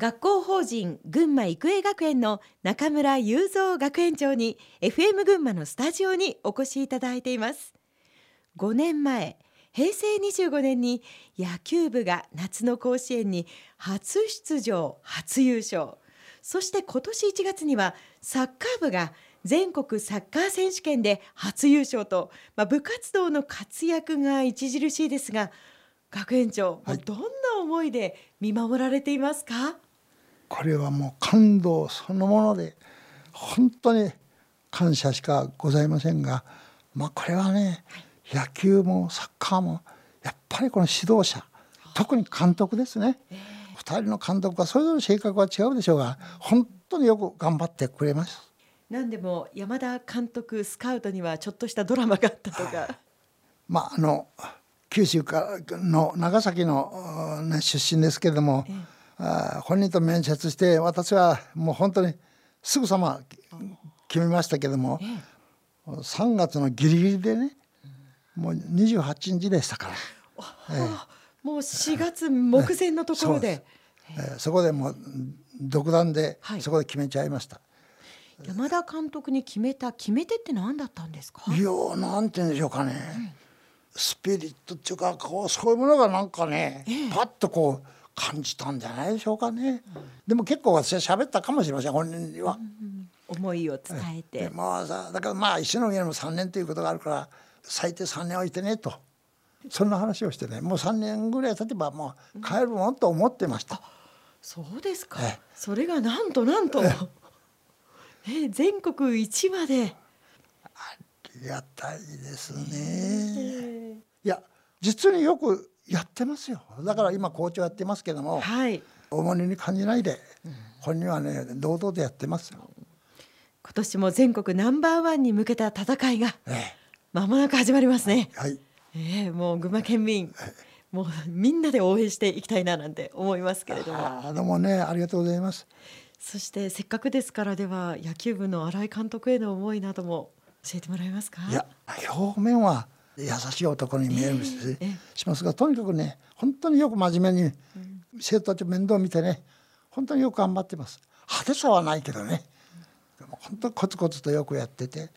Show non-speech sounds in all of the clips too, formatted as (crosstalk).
学校法人群馬育英学園の中村雄三学園長に FM 群馬のスタジオにお越しいただいています。5年前平成25年に野球部が夏の甲子園に初出場初優勝。そして今年1月にはサッカー部が全国サッカー選手権で初優勝と、まあ、部活動の活躍が著しいですが学園長、はい、どんな思いで見守られていますか？これはもう感動そのもので本当に感謝しかございませんが、まあ、これはね、はい、野球もサッカーもやっぱりこの指導者特に監督ですね、えー、2人の監督はそれぞれ性格は違うでしょうが本当によく頑張ってくれます。何でも山田監督スカウトにはちょっとしたドラマがあったとか。まああの九州の長崎の、ね、出身ですけれども、えあ本人と面接して私はもう本当にすぐさま決めましたけども、え3月のギリギリでねもう28日でしたから、ええ、もう4月目前のところで、えそこでもう独断でそこで決めちゃいました。山田監督に決めた決め手って何だったんですか？いやなんて言うんでしょうかね、うん、スピリットっていうかこうそういうものがなんかね、ええ、パッとこう感じたんじゃないでしょうかね、うん、でも結構私は喋ったかもしれません本人には、うんうん、思いを伝えて、えまあさだからまあ石の上にも3年ということがあるから最低3年置いてねと。そんな話をしてね。もう3年ぐらい経てばもう帰るもんと思ってました、そうですか、それがなんとなんと。え全国一まで。ありがたいですね、いや実によくやってますよ。だから今校長やってますけども、はい、重荷に感じないで、本人はね堂々とやってますよ。今年も全国ナンバーワンに向けた戦いがまもなく始まりますね、はい、えー、もう群馬県民、もうみんなで応援していきたいななんて思いますけれども。あどうもねありがとうございます。そしてせっかくですからでは野球部の新井監督への思いなども教えてもらえますか？いや表面は優しい男に見えるし,、えー、しますがとにかくね本当によく真面目に生徒たち面倒を見てね本当によく頑張ってます。派手さはないけどね。本当にコツコツとよくやってて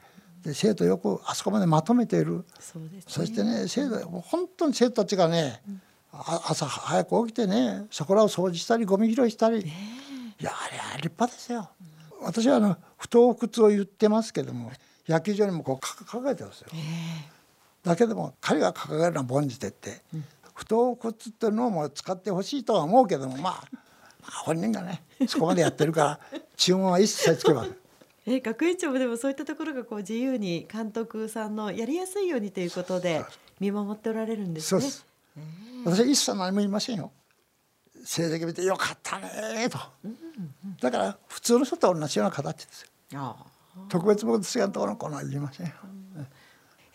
で生徒よくあそこまでまとめている。そ、ね,、してね生徒本当に生徒たちがね、うん、朝早く起きてねそこらを掃除したりゴミ拾いしたり。え。ーいやあれは立派ですよ。私はあの不当不屈を言ってますけども野球場にもこう掲げてますよ。だけども彼が掲げるのは凡事でって、うん、不当不屈っていうのも使ってほしいとは思うけどもまあ、まあ、本人がねそこまでやってるから (laughs) 注文は一切つけません。(laughs) え学園長もでもそういったところがこう自由に監督さんのやりやすいようにということで見守っておられるんですね。そうです。私は一切何も言いませんよ。成績見てよかったねと、だから普通の人と同じような形ですよ特別僕ですがところこの言いませんよ、え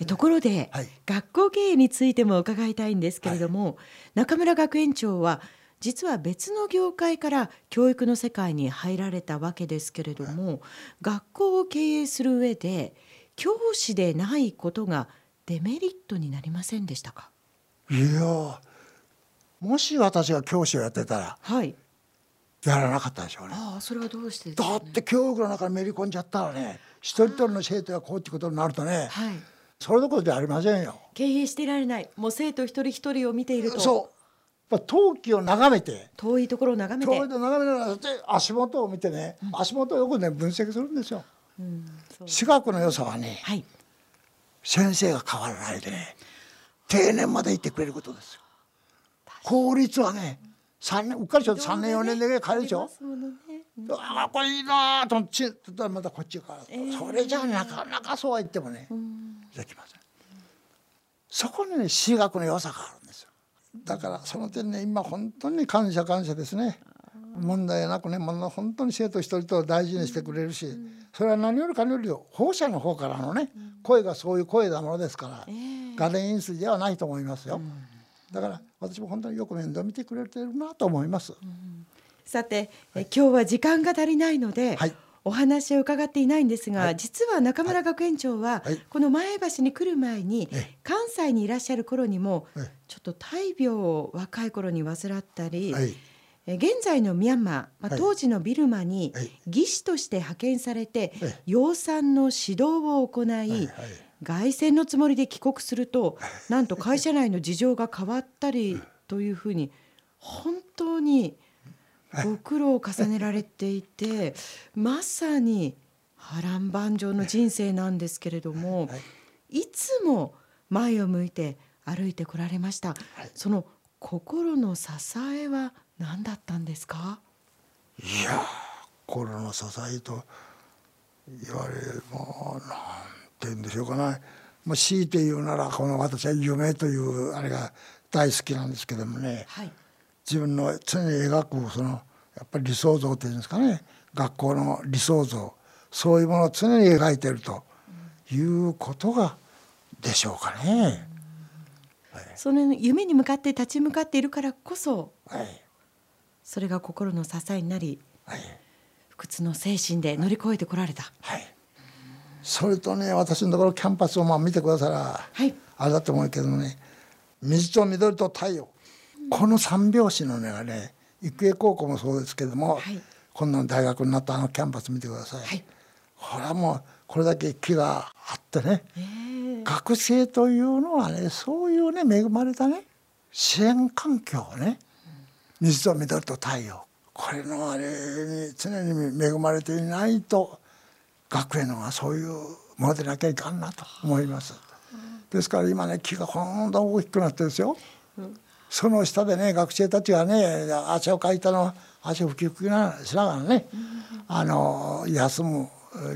ところで、はい、学校経営についても伺いたいんですけれども、はい、中村学園長は実は別の業界から教育の世界に入られたわけですけれども、はい、学校を経営する上で教師でないことがデメリットになりませんでしたか？いやもし私が教師をやってたら、はい、やらなかったでしょうね。ああそれはどうして、ね、だって教育の中にめり込んじゃったらね一人一人の生徒がこうってことになるとね、はい、それどころじゃありませんよ。経営してられない。もう生徒一人一人を見ていると。そう。やっぱ陶器を眺めて。遠いところを眺めて。遠いと眺めながら足元を見てね、うん、足元をよくね分析するんですよ。うん、私学の良さはね、はい、先生が変わらないでね定年までいてくれることですよ。法律はね3年うっかりしょ3年4年で帰るでしょ、ね、ああこれいいなと思ってまたこっちから、えー、それじゃなかなかそうは言ってもね、できません。そこにね私学の良さがあるんですよ。だからその点ね今本当に感謝感謝ですね。問題なくね本当に生徒一人と大事にしてくれるし、それは何よりかより放射の方からのね、声がそういう声なものですから、ガレン飲水ではないと思いますよ。だから私も本当によく面倒見てくれてるなと思います。うん、さて、はい、今日は時間が足りないので、はい、お話を伺っていないんですが、はい、実は中村学園長は、この前橋に来る前に、関西にいらっしゃる頃にも、ちょっと大病を若い頃に患ったり、現在のミャンマー、まあ、当時のビルマに技師として派遣されて、養蚕の指導を行い、凱旋のつもりで帰国するとなんと会社内の事情が変わったりというふうに本当にご苦労を重ねられていてまさに波乱万丈の人生なんですけれどもい。つも前を向いて歩いてこられました。その心の支えは何だったんですか？いや心の支えと言われもうなんて言うんでしょうかね。もう強いて言うならこの私は夢というあれが大好きなんですけどもね、はい、自分の常に描くそのやっぱり理想像っていうんですかね。学校の理想像。そういうものを常に描いてるということがでしょうかね。その夢に向かって立ち向かっているからこそ、はい、それが心の支えになり、はい、不屈の精神で乗り越えてこられた。はい、それとね私のところキャンパスをまあ見てくださら、はい、あれだと思うけどね水と緑と太陽、うん、この三拍子のねがね育英高校もそうですけども、はい、今度の大学になったあのキャンパス見てください。はい、これはもうこれだけ木があってね、えー、学生というのはねそういうね恵まれたね支援環境をね水と緑と太陽。これのあれに常に恵まれていないと学園のがそういうものでなきゃいかんなと思います。ですから今ね木がほんと大きくなってるんですよ。その下でね学生たちがね汗をかいたの汗を拭き拭きなしながらね、あの休む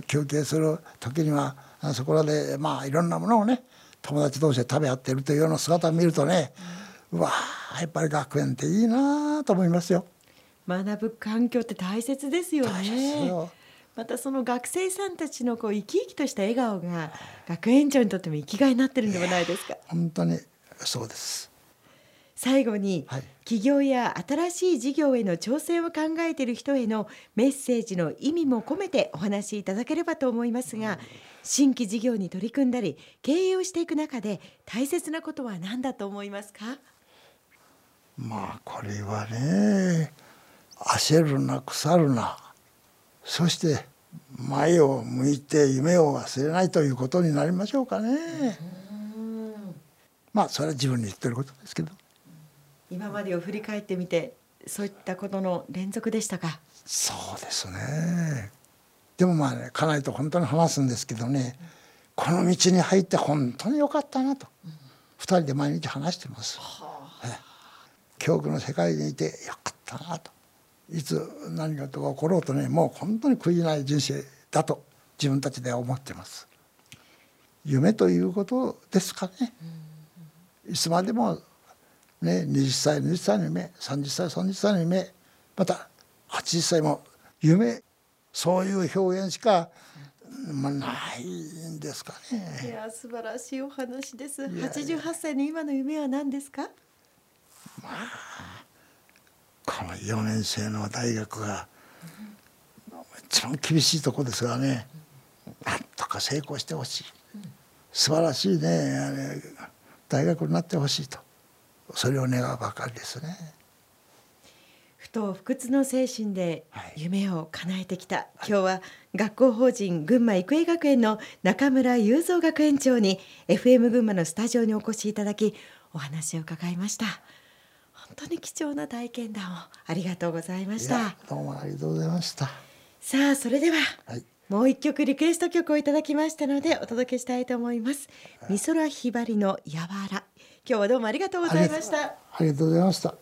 休憩する時にはそこらでまあいろんなものをね友達同士で食べ合ってるというような姿を見るとね、うわやっぱり学園っていいなと思いますよ。学ぶ環境って大切ですよね。またその学生さんたちのこう生き生きとした笑顔が学園長にとっても生きがいになってるんではないですか？本当にそうです。最後に、はい、起業や新しい事業への挑戦を考えている人へのメッセージの意味も込めてお話しいただければと思いますが、新規事業に取り組んだり経営をしていく中で大切なことは何だと思いますか？まあこれはね焦るな腐るなそして前を向いて夢を忘れないということになりましょうかね。まあそれは自分に言ってることですけど。今までを振り返ってみてそういったことの連続でしたか？そうですね。でもまあね家内と本当に話すんですけどね、うん、この道に入って本当に良かったなと、うん、2人で毎日話してます。はあ、教育の世界にいてよかったなと。いつ何がとか起ころうとねもう本当に悔いない人生だと自分たちでは思ってます夢ということですかね、いつまでもね20歳20歳の夢30歳30歳の夢また80歳も夢そういう表現しかまあ、ないんですかね。いや素晴らしいお話です。八十八歳の今の夢は何ですか？まあこの4年生の大学が一番厳しいとこですがねなんとか成功してほしい素晴らしいね大学になってほしいとそれを願うばかりですね。不当不屈の精神で夢を叶えてきた、はい、今日は学校法人群馬育英学園の中村雄三学園長に FM 群馬のスタジオにお越しいただきお話を伺いました。本当に貴重な体験談をありがとうございました。どうもありがとうございました。さあそれでは、はい、もう一曲リクエスト曲をいただきましたのでお届けしたいと思います。美空ひばりのやわら今日はどうもありがとうございました。ありがとうございました。